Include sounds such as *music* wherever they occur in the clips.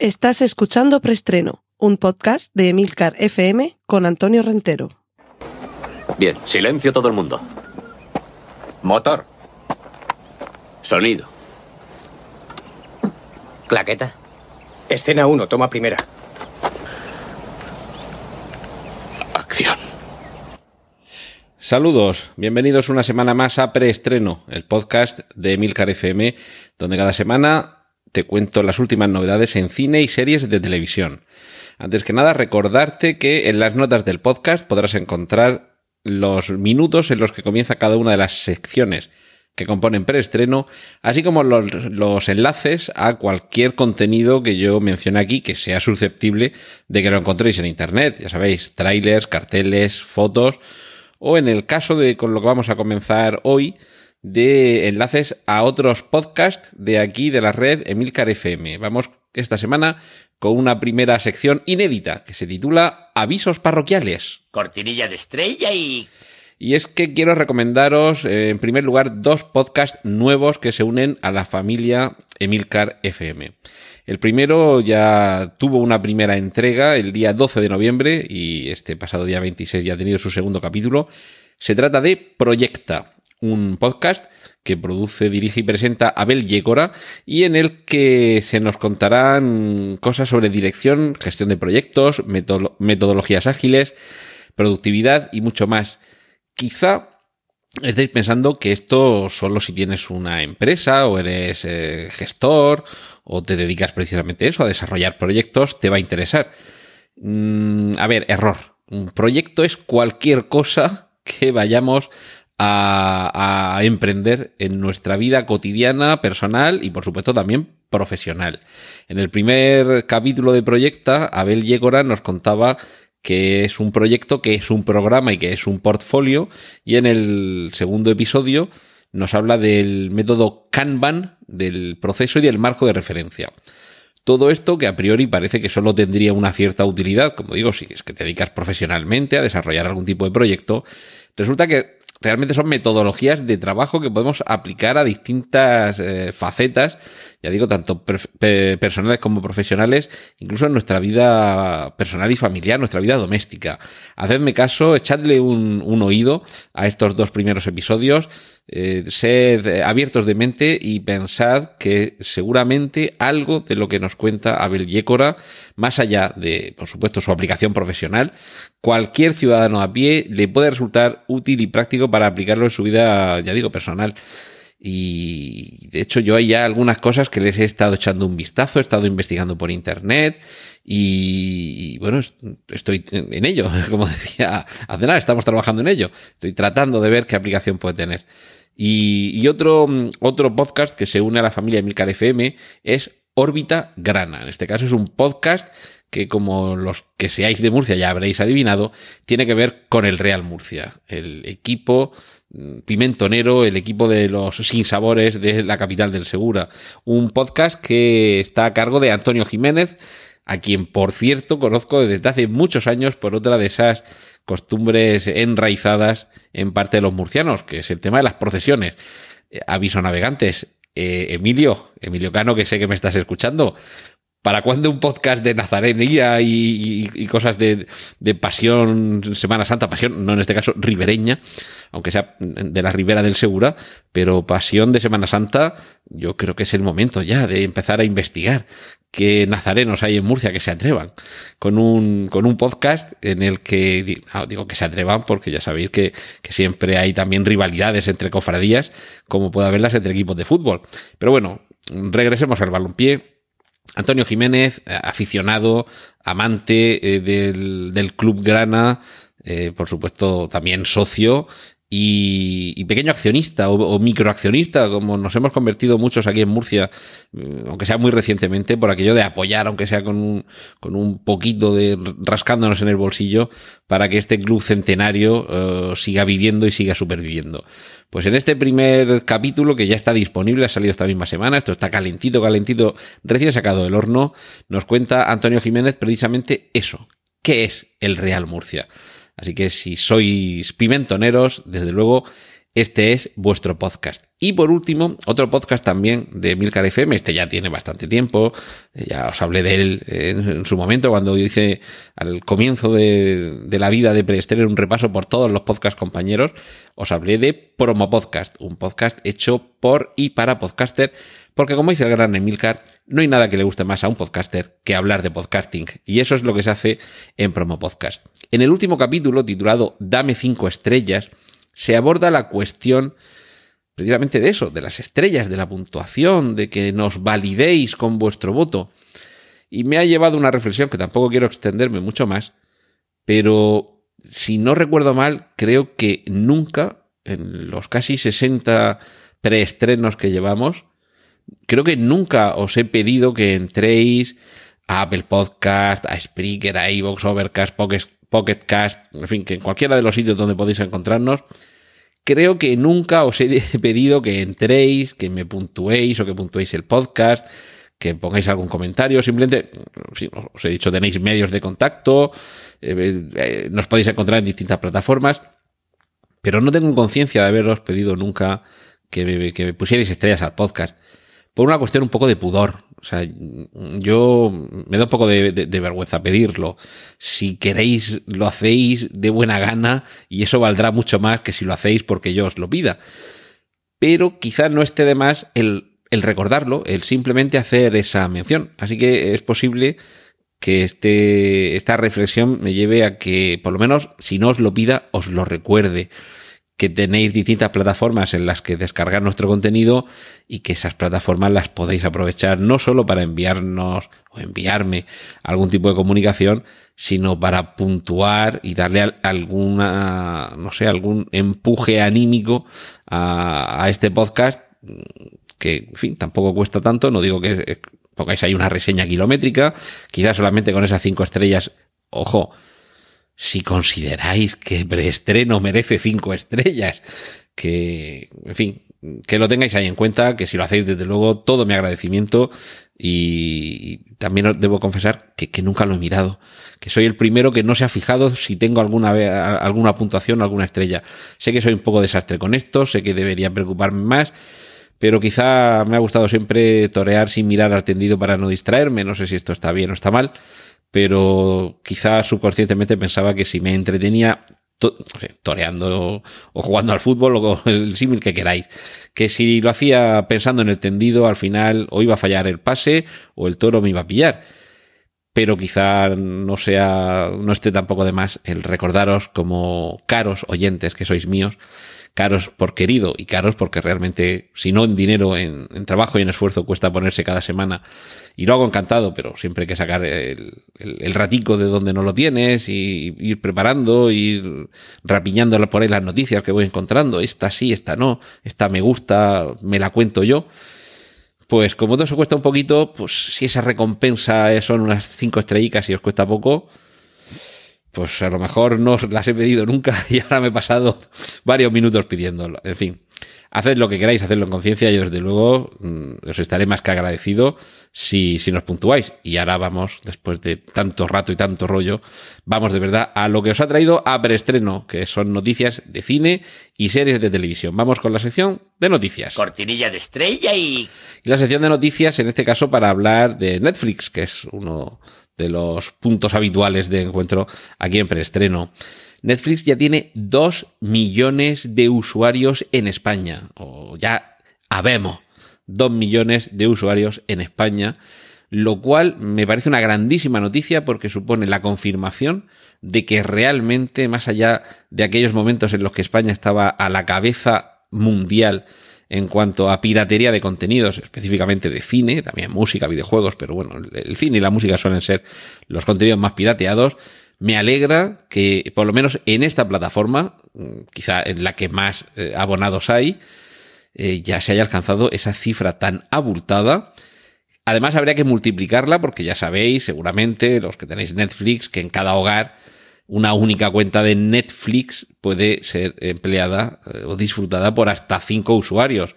Estás escuchando Preestreno, un podcast de Emilcar FM con Antonio Rentero. Bien, silencio todo el mundo. Motor. Sonido. Claqueta. Escena 1, toma primera. Acción. Saludos, bienvenidos una semana más a Preestreno, el podcast de Emilcar FM, donde cada semana te cuento las últimas novedades en cine y series de televisión. Antes que nada, recordarte que en las notas del podcast podrás encontrar los minutos en los que comienza cada una de las secciones que componen preestreno, así como los, enlaces a cualquier contenido que yo mencione aquí que sea susceptible de que lo encontréis en internet. Ya sabéis, trailers, carteles, fotos, o en el caso de con lo que vamos a comenzar hoy, de enlaces a otros podcasts de aquí de la red Emilcar FM. Vamos esta semana con una primera sección inédita que se titula Avisos parroquiales. Cortinilla de estrella y... Y es que quiero recomendaros, eh, en primer lugar, dos podcasts nuevos que se unen a la familia Emilcar FM. El primero ya tuvo una primera entrega el día 12 de noviembre y este pasado día 26 ya ha tenido su segundo capítulo. Se trata de Proyecta, un podcast que produce, dirige y presenta Abel Yegora y en el que se nos contarán cosas sobre dirección, gestión de proyectos, metodologías ágiles, productividad y mucho más. Quizá estáis pensando que esto solo si tienes una empresa o eres eh, gestor o te dedicas precisamente a eso, a desarrollar proyectos, te va a interesar. Mm, a ver, error. Un proyecto es cualquier cosa que vayamos a, emprender en nuestra vida cotidiana, personal y por supuesto también profesional. En el primer capítulo de Proyecta, Abel Yegora nos contaba que es un proyecto, que es un programa y que es un portfolio. Y en el segundo episodio nos habla del método Kanban, del proceso y del marco de referencia. Todo esto que a priori parece que solo tendría una cierta utilidad, como digo, si es que te dedicas profesionalmente a desarrollar algún tipo de proyecto, resulta que realmente son metodologías de trabajo que podemos aplicar a distintas eh, facetas, ya digo, tanto personales como profesionales, incluso en nuestra vida personal y familiar, nuestra vida doméstica. Hacedme caso, echadle un, un oído a estos dos primeros episodios, eh, sed abiertos de mente y pensad que seguramente algo de lo que nos cuenta Abel Yécora, más allá de, por supuesto, su aplicación profesional, cualquier ciudadano a pie le puede resultar útil y práctico para aplicarlo en su vida, ya digo, personal. Y de hecho yo hay ya algunas cosas que les he estado echando un vistazo, he estado investigando por internet y, bueno, estoy en ello, *laughs* como decía hace nada, estamos trabajando en ello. Estoy tratando de ver qué aplicación puede tener. Y, y otro, otro podcast que se une a la familia Milcar FM es Órbita Grana. En este caso es un podcast que como los que seáis de Murcia ya habréis adivinado, tiene que ver con el Real Murcia, el equipo mm, pimentonero, el equipo de los sinsabores de la capital del Segura. Un podcast que está a cargo de Antonio Jiménez, a quien por cierto conozco desde hace muchos años por otra de esas costumbres enraizadas en parte de los murcianos, que es el tema de las procesiones. Eh, aviso navegantes, eh, Emilio, Emilio Cano, que sé que me estás escuchando, ¿Para cuándo un podcast de nazarenía y, y, y cosas de, de, pasión, Semana Santa, pasión, no en este caso ribereña, aunque sea de la ribera del Segura, pero pasión de Semana Santa, yo creo que es el momento ya de empezar a investigar qué nazarenos hay en Murcia que se atrevan con un, con un podcast en el que, ah, digo que se atrevan porque ya sabéis que, que siempre hay también rivalidades entre cofradías, como puede haberlas entre equipos de fútbol. Pero bueno, regresemos al balompié Antonio Jiménez, eh, aficionado, amante eh, del, del, Club Grana, eh, por supuesto también socio y, pequeño accionista o, o, microaccionista, como nos hemos convertido muchos aquí en Murcia, aunque sea muy recientemente, por aquello de apoyar, aunque sea con un, con un poquito de rascándonos en el bolsillo, para que este club centenario uh, siga viviendo y siga superviviendo. Pues en este primer capítulo, que ya está disponible, ha salido esta misma semana, esto está calentito, calentito, recién sacado del horno, nos cuenta Antonio Jiménez precisamente eso. ¿Qué es el Real Murcia? Así que si sois pimentoneros, desde luego, este es vuestro podcast. Y por último, otro podcast también de Milcar FM, este ya tiene bastante tiempo, ya os hablé de él en, su momento cuando hice al comienzo de, de la vida de Preester un repaso por todos los podcast compañeros, os hablé de Promo Podcast, un podcast hecho por y para podcaster, porque como dice el gran Emilcar, no hay nada que le guste más a un podcaster que hablar de podcasting, y eso es lo que se hace en Promo Podcast. En el último capítulo, titulado Dame 5 estrellas, se aborda la cuestión precisamente de eso, de las estrellas, de la puntuación, de que nos validéis con vuestro voto. Y me ha llevado una reflexión que tampoco quiero extenderme mucho más, pero si no recuerdo mal, creo que nunca, en los casi 60 preestrenos que llevamos, creo que nunca os he pedido que entréis a Apple Podcast, a Spreaker, a iVoox, Overcast, Pocket, Cast, en fin, que en cualquiera de los sitios donde podéis encontrarnos, creo que nunca os he *laughs* pedido que entréis, que me puntuéis o que puntuéis el podcast, que pongáis algún comentario, simplemente, os he dicho, tenéis medios de contacto, eh, eh, nos podéis encontrar en distintas plataformas, pero no tengo conciencia de haberos pedido nunca que que me pusierais estrellas al podcast, por una cuestión un poco de pudor, o sea, yo me da un poco de, vergüenza pedirlo. Si queréis, lo hacéis de buena gana y eso valdrá mucho más que si lo hacéis porque yo os lo pida. Pero quizás no esté de más el, el recordarlo, el simplemente hacer esa mención. Así que es posible que este, esta reflexión me lleve a que, por lo menos, si no os lo pida, os lo recuerde que tenéis distintas plataformas en las que descargar nuestro contenido y que esas plataformas las podéis aprovechar no solo para enviarnos o enviarme algún tipo de comunicación, sino para puntuar y darle alguna, no sé, algún empuje anímico a, a este podcast que, en fin, tampoco cuesta tanto, no digo que pongáis ahí una reseña kilométrica, quizás solamente con esas cinco estrellas, ojo, si consideráis que preestreno merece cinco estrellas, que, en fin, que lo tengáis ahí en cuenta, que si lo hacéis desde luego todo mi agradecimiento y también os debo confesar que, nunca lo he mirado, que soy el primero que no se ha fijado si tengo alguna, alguna puntuación alguna estrella. Sé que soy un poco desastre con esto, sé que debería preocuparme más, pero quizá me ha gustado siempre torear sin mirar al tendido para no distraerme, no sé si esto está bien o está mal, pero quizá subconscientemente pensaba que si me entretenía toreando o jugando al fútbol o *laughs* el símil que queráis, que si lo hacía pensando en el tendido, al final o iba a fallar el pase o el toro me iba a pillar. Pero quizá no sea, no esté tampoco de más el recordaros como caros oyentes que sois míos, caros por querido y caros porque realmente, si no en dinero, en, trabajo y en esfuerzo cuesta ponerse cada semana. Y lo hago encantado, pero siempre hay que sacar el, el, ratico de donde no lo tienes y ir preparando, ir rapiñando por ahí las noticias que voy encontrando. Esta sí, esta no, esta me gusta, me la cuento yo. Pues como todo eso cuesta un poquito, pues si esa recompensa son unas cinco estrellitas y os cuesta poco, pues a lo mejor no las he pedido nunca *laughs* y ahora me he pasado varios minutos pidiéndolo. En fin, haced lo que queráis, hacedlo en conciencia. Yo desde luego mm, os estaré más que agradecido si, si nos puntuáis. Y ahora vamos, después de tanto rato y tanto rollo, vamos de verdad a lo que os ha traído a preestreno, que son noticias de cine y series de televisión. Vamos con la sección de noticias. Cortinilla de estrella y... Y la sección de noticias, en este caso, para hablar de Netflix, que es uno de los puntos habituales de encuentro aquí en preestreno. Netflix ya tiene dos millones de usuarios en España, o ya habemos dos millones de usuarios en España, lo cual me parece una grandísima noticia porque supone la confirmación de que realmente, más allá de aquellos momentos en los que España estaba a la cabeza mundial en cuanto a piratería de contenidos, específicamente de cine, también música, videojuegos, pero bueno, el cine y la música suelen ser los contenidos más pirateados. Me alegra que, por lo menos en esta plataforma, quizá en la que más eh, abonados hay, eh, ya se haya alcanzado esa cifra tan abultada. Además, habría que multiplicarla porque ya sabéis, seguramente, los que tenéis Netflix, que en cada hogar una única cuenta de Netflix puede ser empleada eh, o disfrutada por hasta cinco usuarios.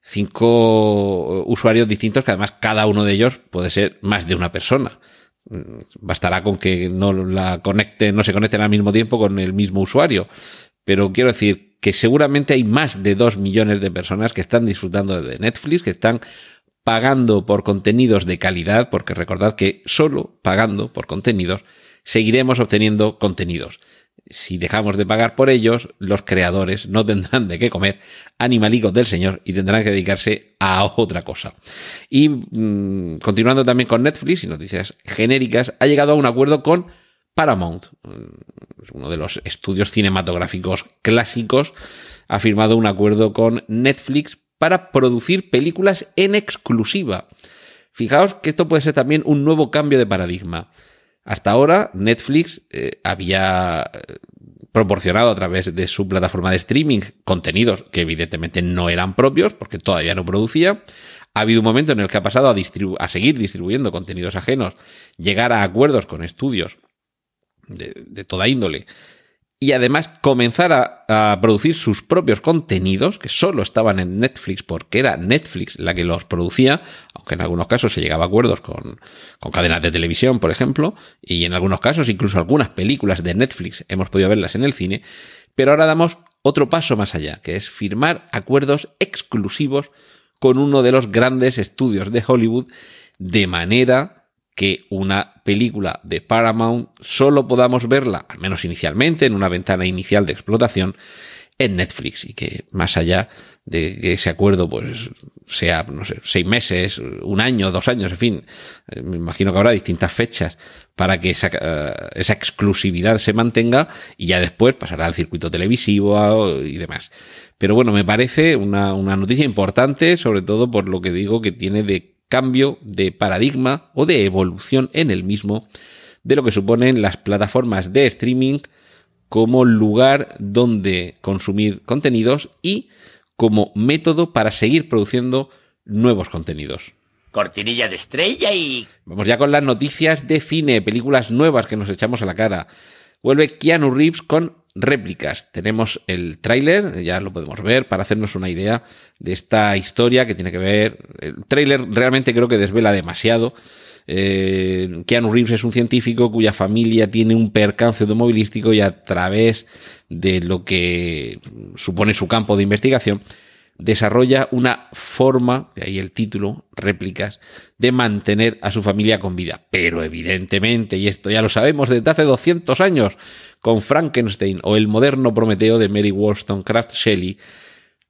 Cinco usuarios distintos que además cada uno de ellos puede ser más de una persona. Mm, bastará con que no la conecten, no se conecten al mismo tiempo con el mismo usuario. Pero quiero decir, que seguramente hay más de dos millones de personas que están disfrutando de Netflix, que están pagando por contenidos de calidad, porque recordad que solo pagando por contenidos seguiremos obteniendo contenidos. Si dejamos de pagar por ellos, los creadores no tendrán de qué comer animalicos del Señor y tendrán que dedicarse a otra cosa. Y mm, continuando también con Netflix y noticias genéricas, ha llegado a un acuerdo con Paramount, mm, uno de los estudios cinematográficos clásicos, ha firmado un acuerdo con Netflix para producir películas en exclusiva. Fijaos que esto puede ser también un nuevo cambio de paradigma. Hasta ahora Netflix eh, había eh, proporcionado a través de su plataforma de streaming contenidos que evidentemente no eran propios porque todavía no producía. Ha habido un momento en el que ha pasado a, a seguir distribuyendo contenidos ajenos, llegar a acuerdos con estudios de, toda índole y además comenzar a, producir sus propios contenidos que solo estaban en Netflix porque era Netflix la que los producía, aunque en algunos casos se llegaba a acuerdos con, con cadenas de televisión, por ejemplo, y en algunos casos incluso algunas películas de Netflix hemos podido verlas en el cine, pero ahora damos otro paso más allá, que es firmar acuerdos exclusivos con uno de los grandes estudios de Hollywood de manera que una película de Paramount solo podamos verla, al menos inicialmente, en una ventana inicial de explotación, en Netflix y que más allá de que ese acuerdo pues sea, no sé, seis meses, un año, dos años, en fin, eh, me imagino que habrá distintas fechas para que esa, eh, esa exclusividad se mantenga y ya después pasará al circuito televisivo y demás. Pero bueno, me parece una, una noticia importante, sobre todo por lo que digo que tiene de cambio de paradigma o de evolución en el mismo de lo que suponen las plataformas de streaming como lugar donde consumir contenidos y como método para seguir produciendo nuevos contenidos. Cortinilla de estrella y... Vamos ya con las noticias de cine, películas nuevas que nos echamos a la cara. Vuelve Keanu Reeves con réplicas. Tenemos el tráiler, ya lo podemos ver, para hacernos una idea de esta historia que tiene que ver. El tráiler realmente creo que desvela demasiado. Eh, Keanu Reeves es un científico cuya familia tiene un percance automovilístico y a través de lo que supone su campo de investigación, desarrolla una forma, de ahí el título, réplicas, de mantener a su familia con vida. Pero evidentemente, y esto ya lo sabemos desde hace 200 años, con Frankenstein o el moderno Prometeo de Mary Wollstonecraft Shelley,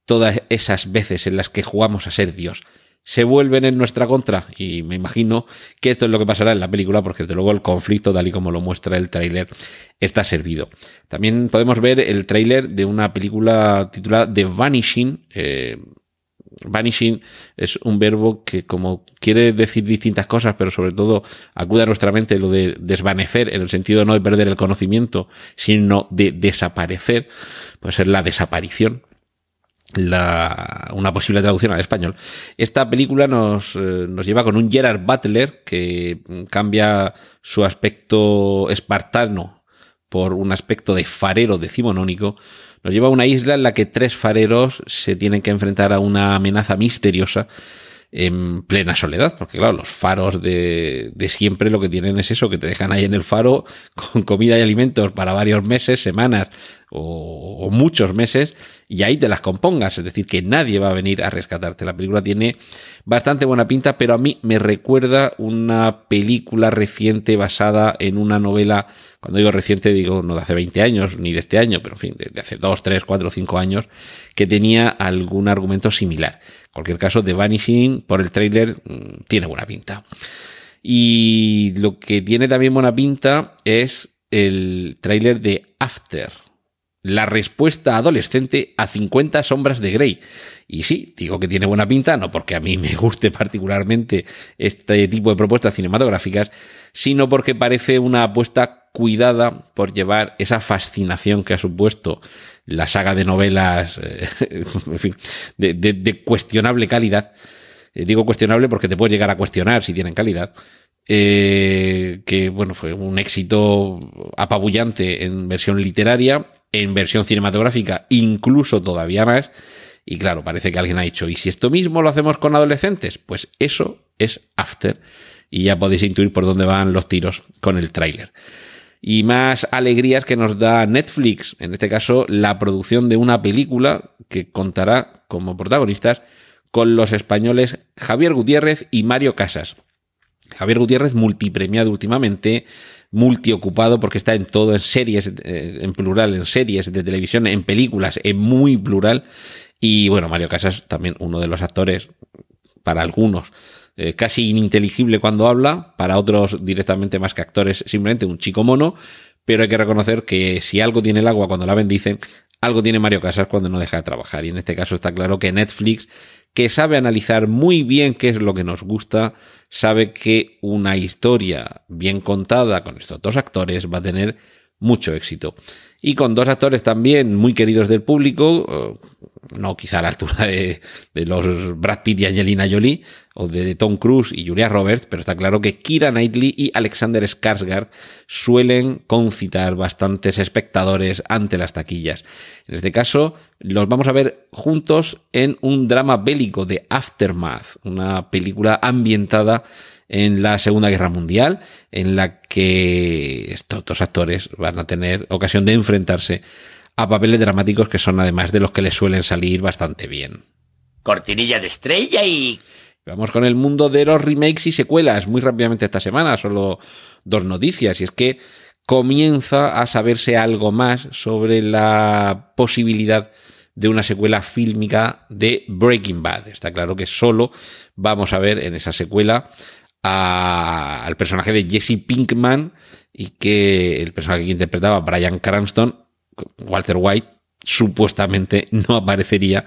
todas esas veces en las que jugamos a ser Dios se vuelven en nuestra contra y me imagino que esto es lo que pasará en la película porque desde luego el conflicto tal y como lo muestra el tráiler está servido. También podemos ver el tráiler de una película titulada The Vanishing. Eh, vanishing es un verbo que como quiere decir distintas cosas, pero sobre todo acude a nuestra mente lo de desvanecer en el sentido no de perder el conocimiento, sino de desaparecer, puede ser la desaparición la, una posible traducción al español. Esta película nos, eh, nos lleva con un Gerard Butler que cambia su aspecto espartano por un aspecto de farero decimonónico. Nos lleva a una isla en la que tres fareros se tienen que enfrentar a una amenaza misteriosa en plena soledad, porque claro, los faros de, de, siempre lo que tienen es eso, que te dejan ahí en el faro con comida y alimentos para varios meses, semanas o, muchos meses y ahí te las compongas, es decir, que nadie va a venir a rescatarte. La película tiene bastante buena pinta, pero a mí me recuerda una película reciente basada en una novela, cuando digo reciente digo no de hace 20 años ni de este año, pero en fin, de, hace 2, 3, 4, 5 años, que tenía algún argumento similar. En cualquier caso, The Vanishing, por el tráiler, mm, tiene buena pinta. Y lo que tiene también buena pinta es el tráiler de After, la respuesta adolescente a 50 sombras de Grey. Y sí, digo que tiene buena pinta, no porque a mí me guste particularmente este tipo de propuestas cinematográficas, sino porque parece una apuesta cuidada por llevar esa fascinación que ha supuesto la saga de novelas, eh, *laughs* en fin, de, cuestionable calidad. Eh, digo cuestionable porque te puedes llegar a cuestionar si tienen calidad eh, que bueno, fue un éxito apabullante en versión literaria, en versión cinematográfica, incluso todavía más. Y claro, parece que alguien ha dicho, ¿y si esto mismo lo hacemos con adolescentes? Pues eso es After. Y ya podéis intuir por dónde van los tiros con el tráiler. y más alegrías que nos da Netflix, en este caso la producción de una película que contará como protagonistas con los españoles Javier Gutiérrez y Mario Casas. Javier Gutiérrez multipremiado últimamente, multiocupado porque está en todo, en series, eh, en plural, en series de televisión, en películas, en muy plural. Y bueno, Mario Casas también uno de los actores, para algunos, eh, casi ininteligible cuando habla, para otros directamente más que actores, simplemente un chico mono, pero hay que reconocer que si algo tiene el agua cuando la bendicen, algo tiene Mario Casas cuando no deja de trabajar. Y en este caso está claro que Netflix, que sabe analizar muy bien qué es lo que nos gusta, sabe que una historia bien contada con estos dos actores va a tener mucho éxito. Y con dos actores también muy queridos del público, no quizá a la altura de, los Brad Pitt y Angelina Jolie, o de, Tom Cruise y Julia Roberts, pero está claro que Kira Knightley y Alexander Skarsgård suelen concitar bastantes espectadores ante las taquillas. En este caso, los vamos a ver juntos en un drama bélico de Aftermath, una película ambientada en la Segunda Guerra Mundial, en la que estos dos actores van a tener ocasión de enfrentarse a papeles dramáticos que son además de los que les suelen salir bastante bien. Cortinilla de estrella y... Vamos con el mundo de los remakes y secuelas muy rápidamente esta semana, solo dos noticias, y es que comienza a saberse algo más sobre la posibilidad de una secuela fílmica de Breaking Bad. Está claro que solo vamos a ver en esa secuela al personaje de Jesse Pinkman y que el personaje que interpretaba Brian Cranston, Walter White, supuestamente *laughs* no aparecería,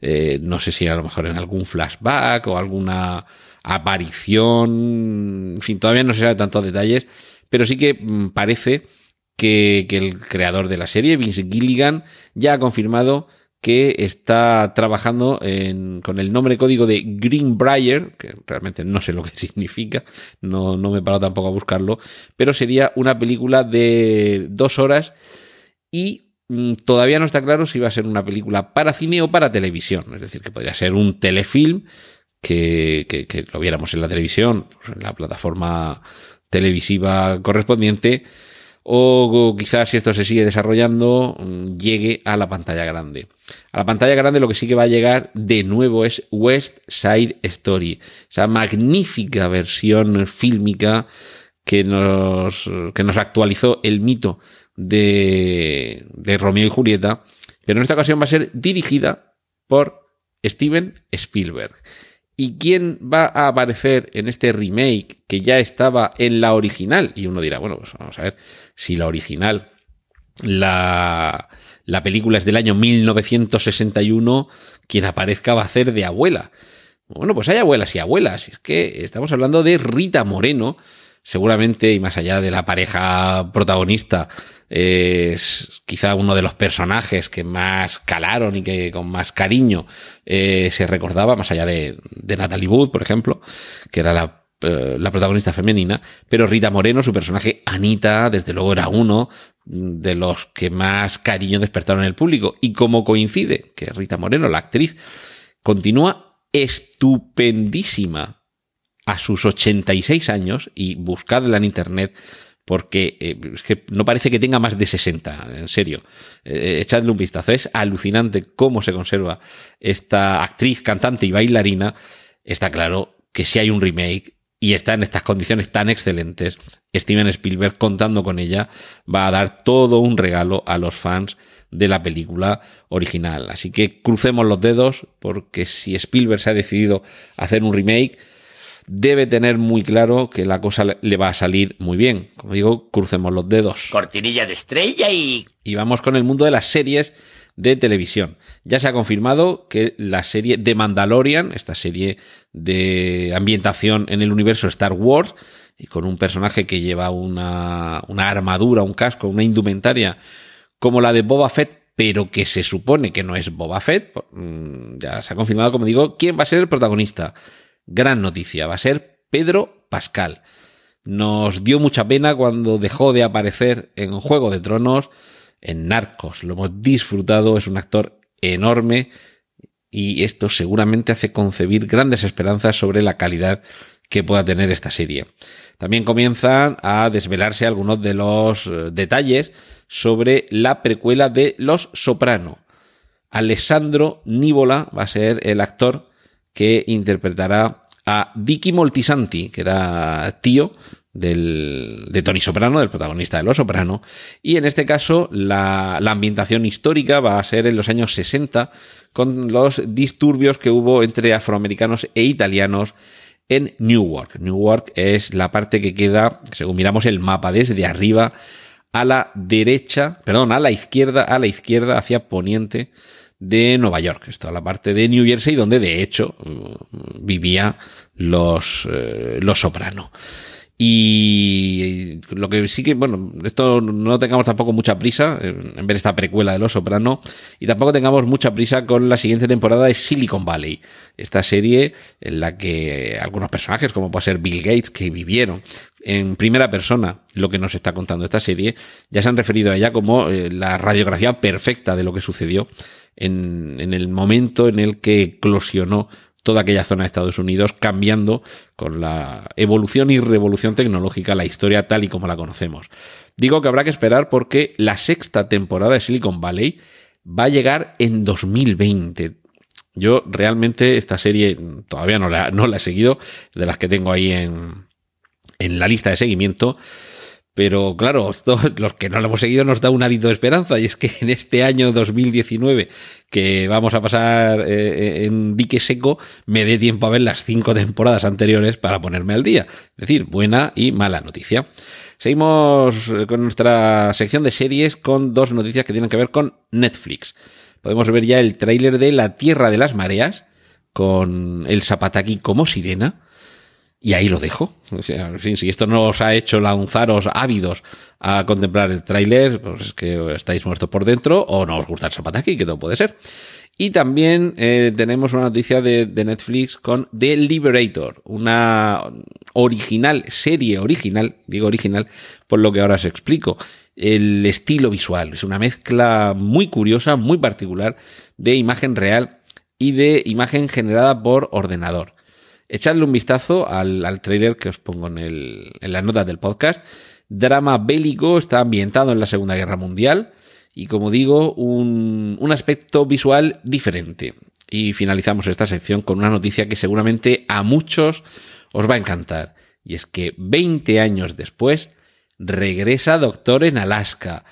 eh, no sé si a lo mejor en algún flashback o alguna aparición, en fin, todavía no se sabe tantos detalles, pero sí que mm, parece que, el creador de la serie, Vince Gilligan, ya ha confirmado que está trabajando con el nombre código de Greenbrier, que realmente no sé lo que *laughs* significa, no, no me he parado tampoco a buscarlo, pero sería una película de dos horas y mm, todavía no está claro si va a ser una película para cine o para televisión, es decir, que podría ser un telefilm que, que, que lo viéramos en la televisión, en la plataforma televisiva correspondiente, o quizás si esto se sigue desarrollando mm, llegue a la pantalla grande. A la pantalla grande lo que sí que va a llegar de nuevo es West Side Story, esa magnífica versión fílmica que nos, que nos actualizó el mito de, de Romeo y Julieta, pero en esta ocasión va a ser dirigida por Steven Spielberg. ¿Y quién va a aparecer en este remake que ya estaba en la original? Y uno dirá, bueno, pues vamos a ver si la original, la, la película es del año 1961, quien aparezca va a ser de abuela. Bueno, pues hay abuelas y abuelas. Es que estamos hablando de Rita Moreno, seguramente, y más allá de la pareja protagonista, es quizá uno de los personajes que más calaron y que con más cariño eh, se recordaba, más allá de, Natalie Wood, por ejemplo, que era la eh, la protagonista femenina, pero Rita Moreno, su personaje Anita, desde luego era uno de los que más cariño despertaron en el público. Y como coincide que Rita Moreno, la actriz, continúa estupendísima a sus 86 años, y buscadla en internet, porque eh, es que no parece que tenga más de 60, en serio. Eh, echadle un vistazo. Es alucinante cómo se conserva esta actriz, cantante y bailarina. Está claro que si hay un remake y está en estas condiciones tan excelentes, Steven Spielberg contando con ella va a dar todo un regalo a los fans de la película original. Así que crucemos los dedos porque si Spielberg se ha decidido hacer un remake, debe tener muy claro que la cosa le va a salir muy bien. Como digo, crucemos los dedos. Cortinilla de estrella y... Y vamos con el mundo de las series de televisión. Ya se ha confirmado que la serie de Mandalorian, esta serie de ambientación en el universo Star Wars, y con un personaje que lleva una, una armadura, un casco, una indumentaria, como la de Boba Fett, pero que se supone que no es Boba Fett, mm, ya se ha confirmado, como digo, quién va a ser el protagonista gran noticia, va a ser Pedro Pascal. Nos dio mucha pena cuando dejó de aparecer en Juego de Tronos, en Narcos. Lo hemos disfrutado, es un actor enorme y esto seguramente hace concebir grandes esperanzas sobre la calidad que pueda tener esta serie. También comienzan a desvelarse algunos de los eh, detalles sobre la precuela de Los Soprano. Alessandro Nívola va a ser el actor que interpretará a Vicky Moltisanti, que era tío del, de Tony Soprano, del protagonista de Los Soprano, y en este caso la, la, ambientación histórica va a ser en los años 60, con los disturbios que hubo entre afroamericanos e italianos en Newark. Newark es la parte que queda, según miramos el mapa desde arriba, a la derecha, perdón, a la izquierda, a la izquierda, hacia poniente de Nueva York. Esto es la parte de New Jersey, donde de hecho vivía los, eh, los soprano. Y lo que sí que, bueno, esto no tengamos tampoco mucha prisa en ver esta precuela de Los Soprano y tampoco tengamos mucha prisa con la siguiente temporada de Silicon Valley, esta serie en la que algunos personajes, como puede ser Bill Gates, que vivieron en primera persona lo que nos está contando esta serie, ya se han referido a ella como eh, la radiografía perfecta de lo que sucedió en, en el momento en el que eclosionó toda aquella zona de Estados Unidos, cambiando con la evolución y revolución tecnológica la historia tal y como la conocemos. Digo que habrá que esperar porque la sexta temporada de Silicon Valley va a llegar en 2020. Yo realmente esta serie todavía no la, no la he seguido, de las que tengo ahí en, en la lista de seguimiento. Pero claro, *laughs* los que no lo hemos seguido nos da un hálito de esperanza y es que en este año 2019 que vamos a pasar eh, en dique seco me dé tiempo a ver las cinco temporadas anteriores para ponerme al día. Es decir, buena y mala noticia. Seguimos con nuestra sección de series con dos noticias que tienen que ver con Netflix. Podemos ver ya el tráiler de La Tierra de las Mareas con el Zapataki como sirena y ahí lo dejo. Si esto no os ha hecho lanzaros ávidos a contemplar el tráiler, pues es que estáis muertos por dentro o no os gusta el Zapataki, que todo puede ser. Y también eh, tenemos una noticia de, Netflix con The Liberator, una original, serie original, digo original, por lo que ahora os explico. El estilo visual es una mezcla muy curiosa, muy particular de imagen real y de imagen generada por ordenador. Echadle un vistazo al, al trailer que os pongo en, el, en las notas del podcast. Drama bélico, está ambientado en la Segunda Guerra Mundial y como digo, un, un aspecto visual diferente. Y finalizamos esta sección con una noticia que seguramente a muchos os va a encantar. Y es que 20 años después regresa Doctor en Alaska.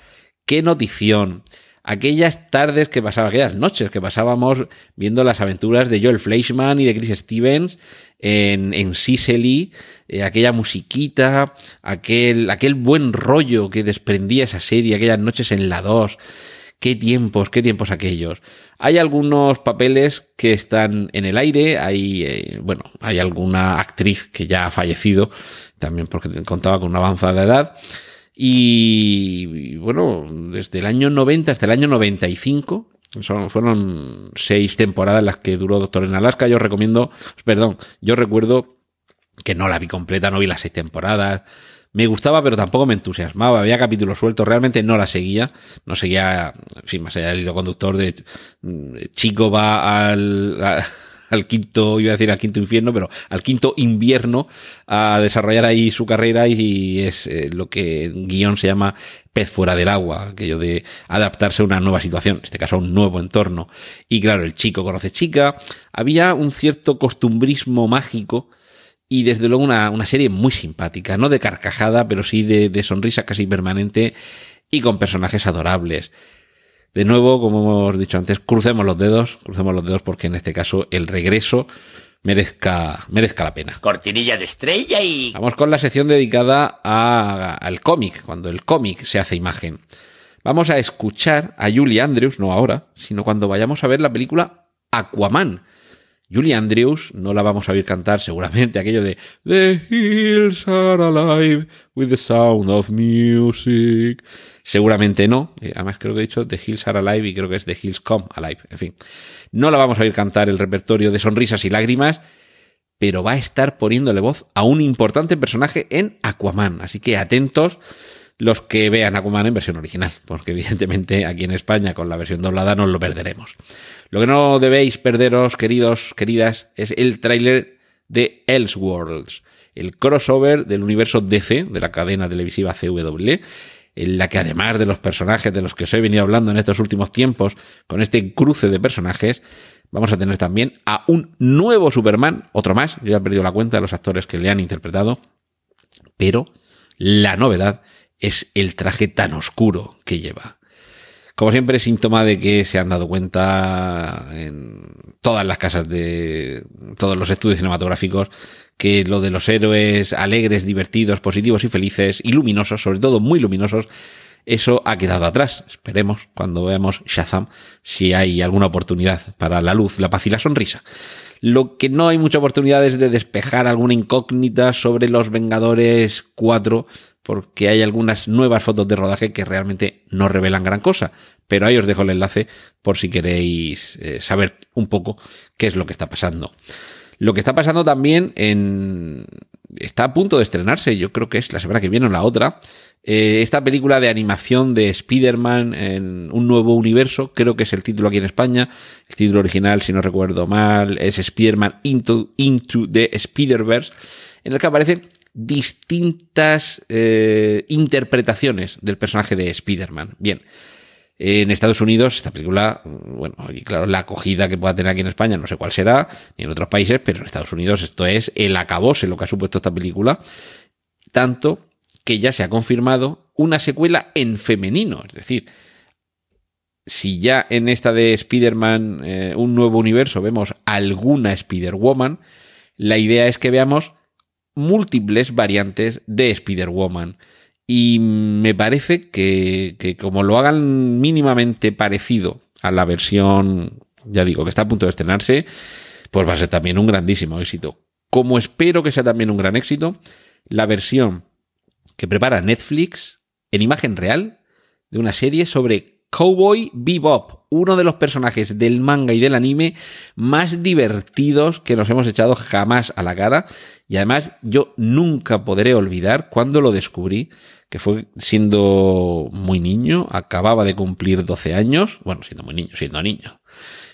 ¡Qué notición! Aquellas tardes que pasaba, aquellas noches que pasábamos viendo las aventuras de Joel Fleischman y de Chris Stevens en, en Sicily, eh, aquella musiquita, aquel, aquel buen rollo que desprendía esa serie, aquellas noches en la 2. Qué tiempos, qué tiempos aquellos. Hay algunos papeles que están en el aire, hay, eh, bueno, hay alguna actriz que ya ha fallecido, también porque contaba con una avanzada edad, y, bueno, desde el año 90 hasta el año 95, son, fueron seis temporadas las que duró Doctor en Alaska. Yo recomiendo, perdón, yo recuerdo que no la vi completa, no vi las seis temporadas. Me gustaba, pero tampoco me entusiasmaba. Había capítulos sueltos, realmente no la seguía. No seguía, fin, más allá del hilo conductor de mm, chico va al, al quinto, iba a decir al quinto infierno, pero al quinto invierno a desarrollar ahí su carrera y es eh, lo que en guion se llama pez fuera del agua, aquello de adaptarse a una nueva situación, en este caso a un nuevo entorno. Y claro, el chico conoce chica, había un cierto costumbrismo mágico y desde luego una, una serie muy simpática, no de carcajada, pero sí de, de sonrisa casi permanente y con personajes adorables. De nuevo, como hemos dicho antes, crucemos los dedos, crucemos los dedos porque en este caso el regreso merezca, merezca la pena. Cortinilla de estrella y... Vamos con la sección dedicada a, al cómic, cuando el cómic se hace imagen. Vamos a escuchar a Julie Andrews, no ahora, sino cuando vayamos a ver la película Aquaman, Julie Andrews no la vamos a oír cantar seguramente aquello de The hills are alive with the sound of music. Seguramente no. Eh, además creo que he dicho The hills are alive y creo que es The hills come alive. En fin, no la vamos a oír cantar el repertorio de sonrisas y lágrimas, pero va a estar poniéndole voz a un importante personaje en Aquaman. Así que atentos los que vean Aquaman en versión original, porque evidentemente aquí en España con la versión doblada nos lo perderemos. Lo que no debéis perderos, queridos, queridas, es el tráiler de Elseworlds. el crossover del universo DC, de la cadena televisiva CW, en la que además de los personajes de los que os he venido hablando en estos últimos tiempos, con este cruce de personajes, vamos a tener también a un nuevo Superman, otro más, yo ya he perdido la cuenta de los actores que le han interpretado, pero la novedad es el traje tan oscuro que lleva. Como siempre, síntoma de que se han dado cuenta en todas las casas de todos los estudios cinematográficos que lo de los héroes alegres, divertidos, positivos y felices y luminosos, sobre todo muy luminosos, eso ha quedado atrás. Esperemos cuando veamos Shazam si hay alguna oportunidad para la luz, la paz y la sonrisa. Lo que no hay mucha oportunidad es de despejar alguna incógnita sobre los Vengadores 4 porque hay algunas nuevas fotos de rodaje que realmente no revelan gran cosa. Pero ahí os dejo el enlace por si queréis eh, saber un poco qué es lo que está pasando. Lo que está pasando también en... Está a punto de estrenarse, yo creo que es la semana que viene o la otra, eh, esta película de animación de Spider-Man en un nuevo universo, creo que es el título aquí en España. El título original, si no recuerdo mal, es Spider-Man Into, Into the Spider-Verse, en el que aparecen distintas eh, interpretaciones del personaje de Spider-Man. Bien. En Estados Unidos, esta película, bueno, y claro, la acogida que pueda tener aquí en España, no sé cuál será, ni en otros países, pero en Estados Unidos esto es el acabose lo que ha supuesto esta película. Tanto que ya se ha confirmado una secuela en femenino. Es decir, si ya en esta de Spider-Man, eh, un nuevo universo, vemos alguna Spider-Woman, la idea es que veamos múltiples variantes de Spider-Woman. Y me parece que, que, como lo hagan mínimamente parecido a la versión, ya digo, que está a punto de estrenarse, pues va a ser también un grandísimo éxito. Como espero que sea también un gran éxito, la versión que prepara Netflix en imagen real de una serie sobre Cowboy Bebop, uno de los personajes del manga y del anime más divertidos que nos hemos echado jamás a la cara. Y además yo nunca podré olvidar cuando lo descubrí, que fue siendo muy niño, acababa de cumplir 12 años, bueno, siendo muy niño, siendo niño.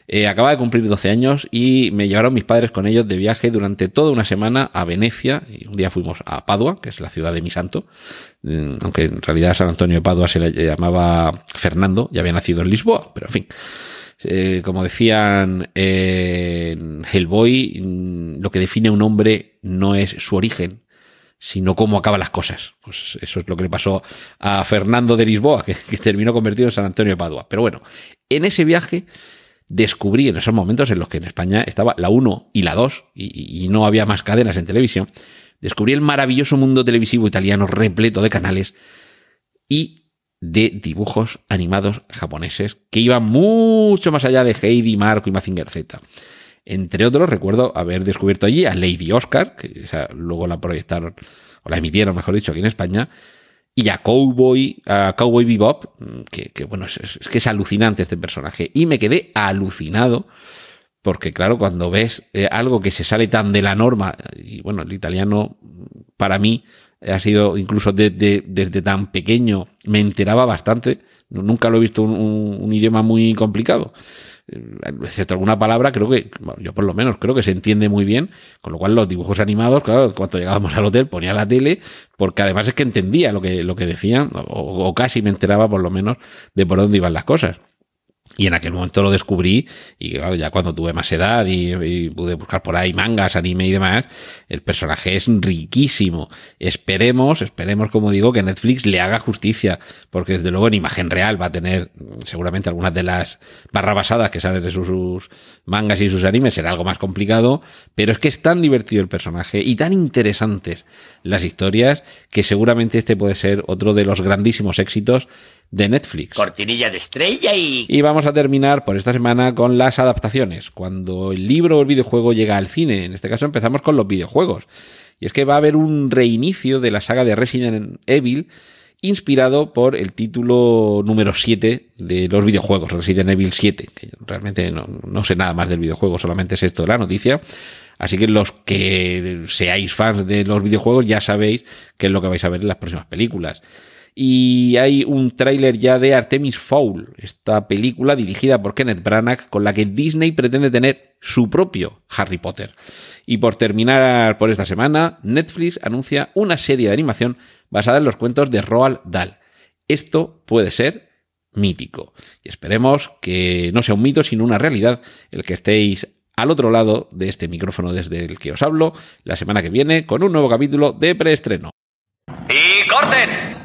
Eh, acaba de cumplir 12 años y me llevaron mis padres con ellos de viaje durante toda una semana a Venecia y un día fuimos a Padua, que es la ciudad de mi santo, mm, aunque en realidad San Antonio de Padua se le llamaba Fernando, ya había nacido en Lisboa, pero en fin. Eh, como decían en Hellboy, mm, lo que define a un hombre no es su origen, sino cómo acaban las cosas. Pues eso es lo que le pasó a Fernando de Lisboa, que, que terminó convertido en San Antonio de Padua. Pero bueno, en ese viaje descubrí en esos momentos en los que en España estaba la 1 y la 2 y, no había más cadenas en televisión, descubrí el maravilloso mundo televisivo italiano repleto de canales y de dibujos animados japoneses que iban mucho más allá de Heidi, Marco y Mazinger Z. Entre otros, recuerdo haber descubierto allí a Lady Oscar, que luego la proyectaron, o la emitieron, mejor dicho, aquí en España, y a Cowboy, a Cowboy Bebop, que, bueno, es, que es alucinante este personaje. Y me quedé alucinado, porque claro, cuando ves eh, algo que se sale tan de la norma, y bueno, el italiano para mí ha sido incluso desde tan pequeño, me enteraba bastante, nunca lo he visto un idioma muy complicado. Excepto alguna palabra, creo que, yo por lo menos creo que se entiende muy bien, con lo cual los dibujos animados, claro, cuando llegábamos al hotel ponía la tele, porque además es que entendía lo que, lo que decían, o, o casi me enteraba por lo menos de por dónde iban las cosas. Y en aquel momento lo descubrí y claro, ya cuando tuve más edad y, pude buscar por ahí mangas, anime y demás, el personaje es riquísimo. Esperemos, esperemos como digo, que Netflix le haga justicia, porque desde luego en imagen real va a tener seguramente algunas de las barrabasadas que salen de sus, sus mangas y sus animes, será algo más complicado, pero es que es tan divertido el personaje y tan interesantes las historias que seguramente este puede ser otro de los grandísimos éxitos de Netflix. Cortinilla de estrella y... Y vamos a terminar por esta semana con las adaptaciones. Cuando el libro o el videojuego llega al cine, en este caso empezamos con los videojuegos. Y es que va a haber un reinicio de la saga de Resident Evil inspirado por el título número 7 de los videojuegos, Resident Evil 7, que realmente no, no sé nada más del videojuego, solamente es esto de la noticia. Así que los que seáis fans de los videojuegos ya sabéis qué es lo que vais a ver en las próximas películas. Y hay un tráiler ya de Artemis Fowl, esta película dirigida por Kenneth Branagh con la que Disney pretende tener su propio Harry Potter. Y por terminar por esta semana, Netflix anuncia una serie de animación basada en los cuentos de Roald Dahl. Esto puede ser mítico. Y esperemos que no sea un mito, sino una realidad, el que estéis al otro lado de este micrófono desde el que os hablo la semana que viene con un nuevo capítulo de preestreno. ¡Y corten!